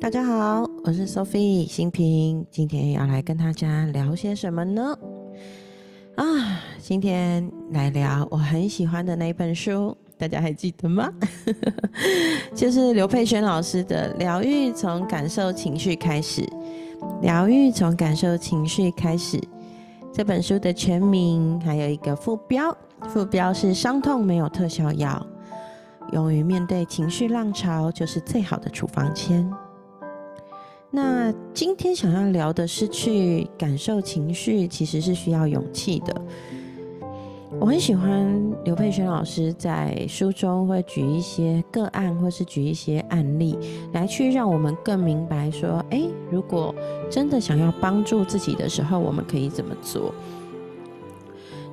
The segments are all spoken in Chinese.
大家好，我是 Sophie 新平，今天要来跟大家聊些什么呢？啊，今天来聊我很喜欢的那一本书，大家还记得吗？就是刘佩轩老师的《疗愈从感受情绪开始》，疗愈从感受情绪开始。这本书的全名还有一个副标，副标是“伤痛没有特效药，勇于面对情绪浪潮就是最好的处方签”。那今天想要聊的是，去感受情绪其实是需要勇气的。我很喜欢刘佩轩老师在书中会举一些个案，或是举一些案例，来去让我们更明白说，哎，如果真的想要帮助自己的时候，我们可以怎么做？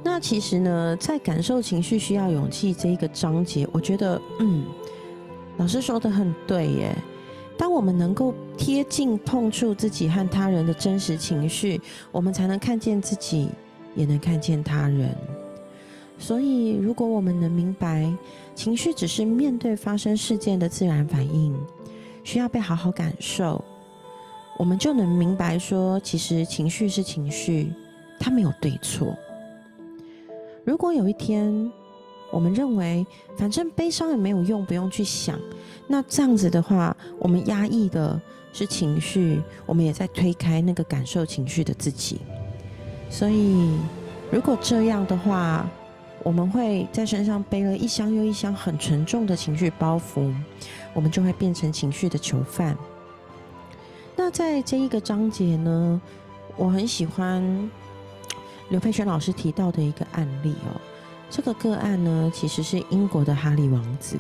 那其实呢，在感受情绪需要勇气这一个章节，我觉得，嗯，老师说的很对耶。当我们能够贴近碰触自己和他人的真实情绪，我们才能看见自己，也能看见他人。所以，如果我们能明白，情绪只是面对发生事件的自然反应，需要被好好感受，我们就能明白说，其实情绪是情绪，它没有对错。如果有一天，我们认为反正悲伤也没有用，不用去想。那这样子的话，我们压抑的是情绪，我们也在推开那个感受情绪的自己。所以，如果这样的话，我们会在身上背了一箱又一箱很沉重的情绪包袱，我们就会变成情绪的囚犯。那在这一个章节呢，我很喜欢刘佩轩老师提到的一个案例哦。这个个案呢，其实是英国的哈利王子。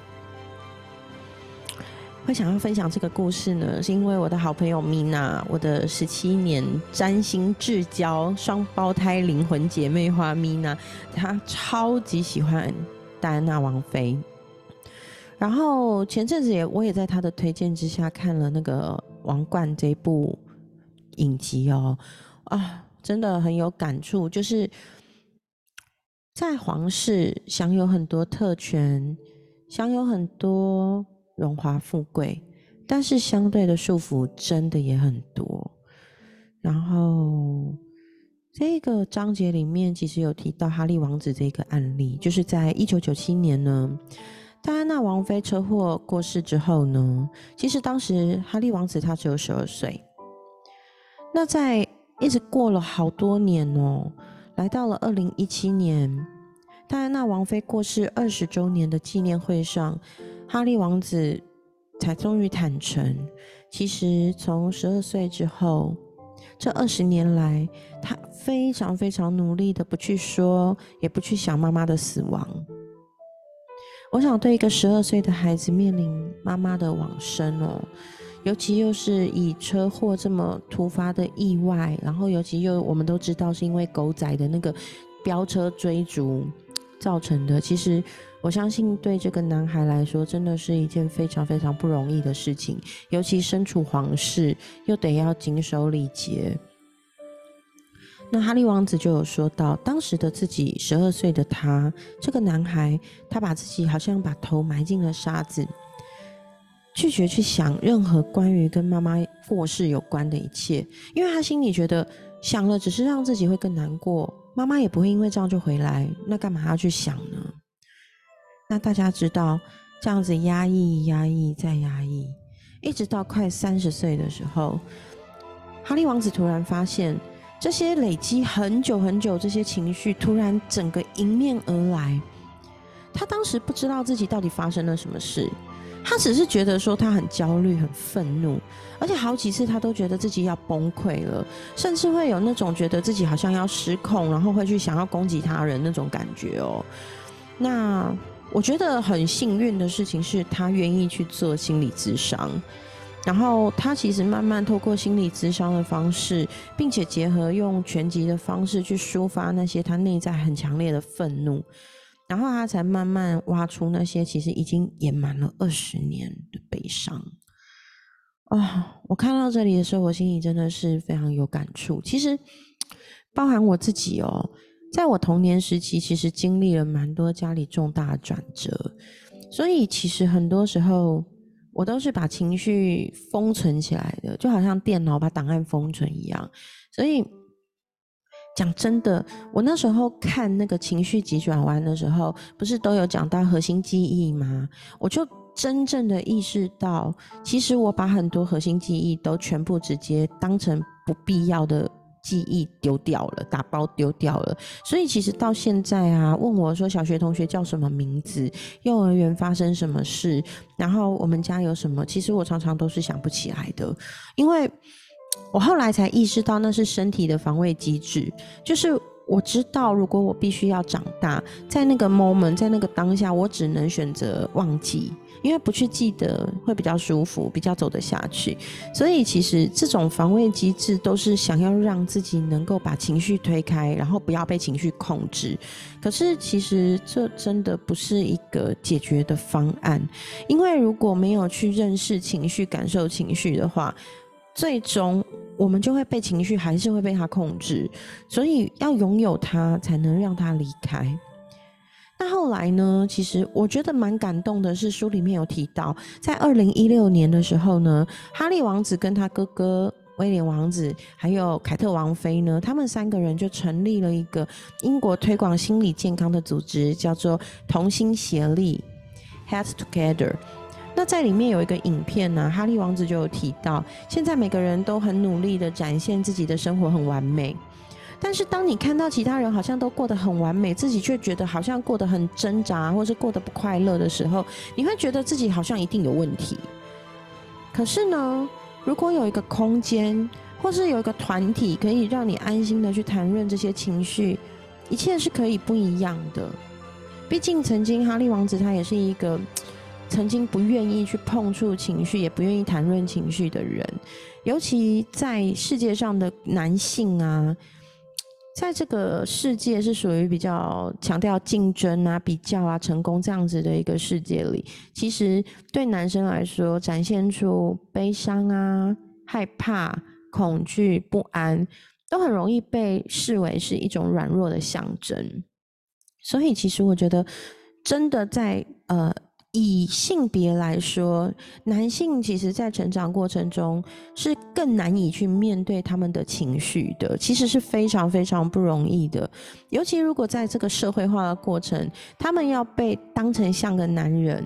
会想要分享这个故事呢，是因为我的好朋友米娜，我的十七年占星至交双胞胎灵魂姐妹花米娜，她超级喜欢戴安娜王妃。然后前阵子也我也在她的推荐之下看了那个《王冠》这部影集哦，啊，真的很有感触，就是在皇室享有很多特权，享有很多。荣华富贵，但是相对的束缚真的也很多。然后这个章节里面其实有提到哈利王子这个案例，就是在一九九七年呢，戴安娜王妃车祸过世之后呢，其实当时哈利王子他只有十二岁。那在一直过了好多年哦，来到了二零一七年，戴安娜王妃过世二十周年的纪念会上。哈利王子才终于坦诚，其实从十二岁之后，这二十年来，他非常非常努力的不去说，也不去想妈妈的死亡。我想，对一个十二岁的孩子面临妈妈的往生哦，尤其又是以车祸这么突发的意外，然后尤其又我们都知道是因为狗仔的那个飙车追逐造成的，其实。我相信对这个男孩来说，真的是一件非常非常不容易的事情，尤其身处皇室，又得要谨守礼节。那哈利王子就有说到，当时的自己十二岁的他，这个男孩，他把自己好像把头埋进了沙子，拒绝去想任何关于跟妈妈过世有关的一切，因为他心里觉得想了只是让自己会更难过，妈妈也不会因为这样就回来，那干嘛要去想呢？那大家知道，这样子压抑、压抑再压抑，一直到快三十岁的时候，哈利王子突然发现，这些累积很久很久这些情绪，突然整个迎面而来。他当时不知道自己到底发生了什么事，他只是觉得说他很焦虑、很愤怒，而且好几次他都觉得自己要崩溃了，甚至会有那种觉得自己好像要失控，然后会去想要攻击他人那种感觉哦。那。我觉得很幸运的事情是他愿意去做心理咨商，然后他其实慢慢透过心理咨商的方式，并且结合用拳击的方式去抒发那些他内在很强烈的愤怒，然后他才慢慢挖出那些其实已经掩埋了二十年的悲伤。啊，我看到这里的时候，我心里真的是非常有感触。其实包含我自己哦。在我童年时期，其实经历了蛮多家里重大的转折，所以其实很多时候我都是把情绪封存起来的，就好像电脑把档案封存一样。所以讲真的，我那时候看那个情绪急转弯的时候，不是都有讲到核心记忆吗？我就真正的意识到，其实我把很多核心记忆都全部直接当成不必要的。记忆丢掉了，打包丢掉了，所以其实到现在啊，问我说小学同学叫什么名字，幼儿园发生什么事，然后我们家有什么，其实我常常都是想不起来的，因为我后来才意识到那是身体的防卫机制，就是我知道如果我必须要长大，在那个 moment，在那个当下，我只能选择忘记。因为不去记得会比较舒服，比较走得下去，所以其实这种防卫机制都是想要让自己能够把情绪推开，然后不要被情绪控制。可是其实这真的不是一个解决的方案，因为如果没有去认识情绪、感受情绪的话，最终我们就会被情绪还是会被它控制。所以要拥有它，才能让它离开。那后来呢？其实我觉得蛮感动的，是书里面有提到，在二零一六年的时候呢，哈利王子跟他哥哥威廉王子，还有凯特王妃呢，他们三个人就成立了一个英国推广心理健康的组织，叫做同心协力 （Heads Together）。那在里面有一个影片呢，哈利王子就有提到，现在每个人都很努力的展现自己的生活很完美。但是当你看到其他人好像都过得很完美，自己却觉得好像过得很挣扎，或是过得不快乐的时候，你会觉得自己好像一定有问题。可是呢，如果有一个空间，或是有一个团体，可以让你安心的去谈论这些情绪，一切是可以不一样的。毕竟曾经哈利王子他也是一个曾经不愿意去碰触情绪，也不愿意谈论情绪的人，尤其在世界上的男性啊。在这个世界是属于比较强调竞争啊、比较啊、成功这样子的一个世界里，其实对男生来说，展现出悲伤啊、害怕、恐惧、不安，都很容易被视为是一种软弱的象征。所以，其实我觉得，真的在呃。以性别来说，男性其实在成长过程中是更难以去面对他们的情绪的，其实是非常非常不容易的。尤其如果在这个社会化的过程，他们要被当成像个男人。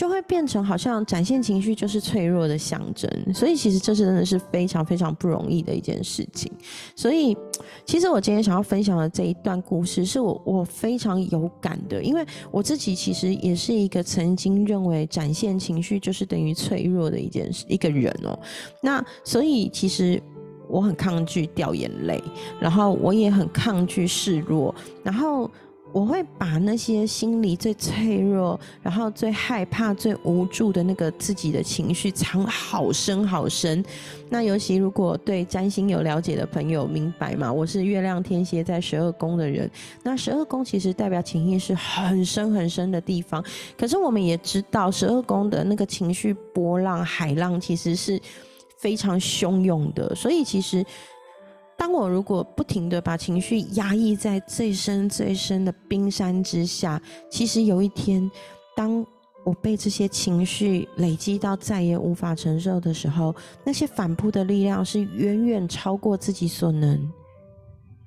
就会变成好像展现情绪就是脆弱的象征，所以其实这是真的是非常非常不容易的一件事情。所以，其实我今天想要分享的这一段故事，是我我非常有感的，因为我自己其实也是一个曾经认为展现情绪就是等于脆弱的一件事一个人哦。那所以其实我很抗拒掉眼泪，然后我也很抗拒示弱，然后。我会把那些心里最脆弱、然后最害怕、最无助的那个自己的情绪藏好深好深。那尤其如果对占星有了解的朋友明白嘛，我是月亮天蝎在十二宫的人。那十二宫其实代表情绪是很深很深的地方。可是我们也知道，十二宫的那个情绪波浪、海浪其实是非常汹涌的。所以其实。当我如果不停的把情绪压抑在最深最深的冰山之下，其实有一天，当我被这些情绪累积到再也无法承受的时候，那些反扑的力量是远远超过自己所能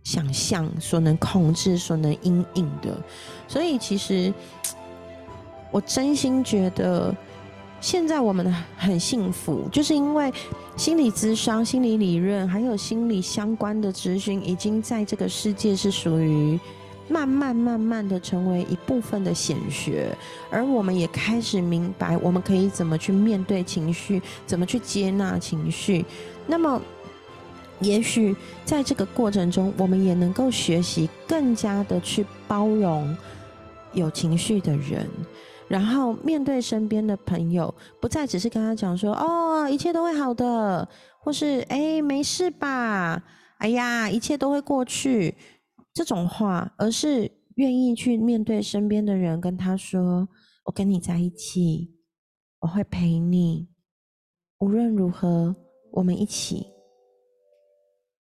想象、所能控制、所能阴影的。所以，其实我真心觉得。现在我们很幸福，就是因为心理咨商、心理理论还有心理相关的咨询，已经在这个世界是属于慢慢慢慢的成为一部分的显学，而我们也开始明白，我们可以怎么去面对情绪，怎么去接纳情绪。那么，也许在这个过程中，我们也能够学习更加的去包容有情绪的人。然后面对身边的朋友，不再只是跟他讲说：“哦，一切都会好的，或是哎，没事吧？哎呀，一切都会过去。”这种话，而是愿意去面对身边的人，跟他说：“我跟你在一起，我会陪你，无论如何，我们一起。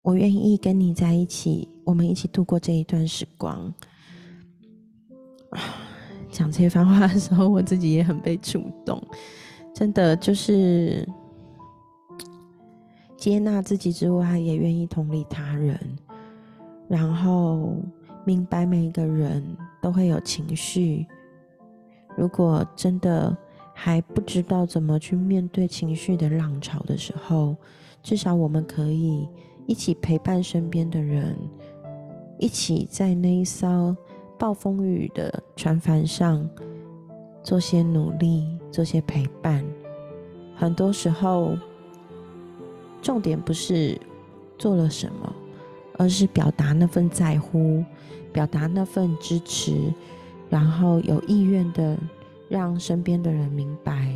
我愿意跟你在一起，我们一起度过这一段时光。”讲这番话的时候，我自己也很被触动。真的就是接纳自己之外，也愿意同理他人，然后明白每一个人都会有情绪。如果真的还不知道怎么去面对情绪的浪潮的时候，至少我们可以一起陪伴身边的人，一起在那一艘暴风雨的船帆上做些努力，做些陪伴。很多时候。重点不是做了什么，而是表达那份在乎，表达那份支持，然后有意愿的让身边的人明白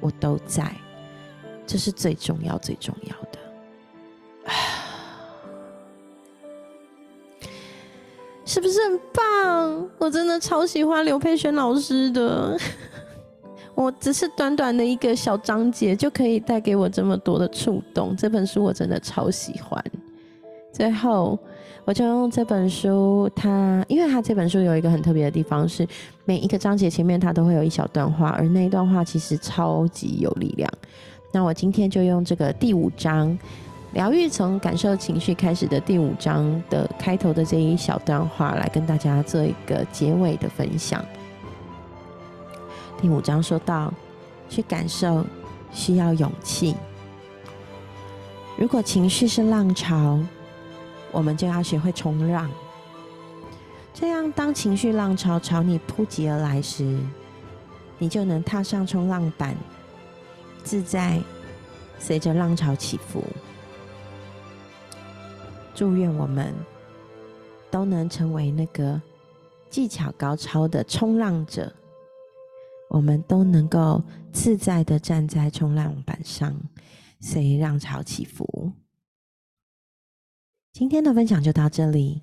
我都在，这是最重要、最重要的。是不是很棒？我真的超喜欢刘佩轩老师的。我只是短短的一个小章节，就可以带给我这么多的触动。这本书我真的超喜欢。最后，我就用这本书，它因为它这本书有一个很特别的地方，是每一个章节前面它都会有一小段话，而那一段话其实超级有力量。那我今天就用这个第五章“疗愈从感受情绪开始”的第五章的开头的这一小段话，来跟大家做一个结尾的分享。第五章说到，去感受需要勇气。如果情绪是浪潮，我们就要学会冲浪。这样，当情绪浪潮朝你扑及而来时，你就能踏上冲浪板，自在随着浪潮起伏。祝愿我们都能成为那个技巧高超的冲浪者。我们都能够自在的站在冲浪板上，随浪潮起伏。今天的分享就到这里，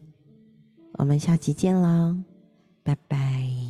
我们下期见喽，拜拜。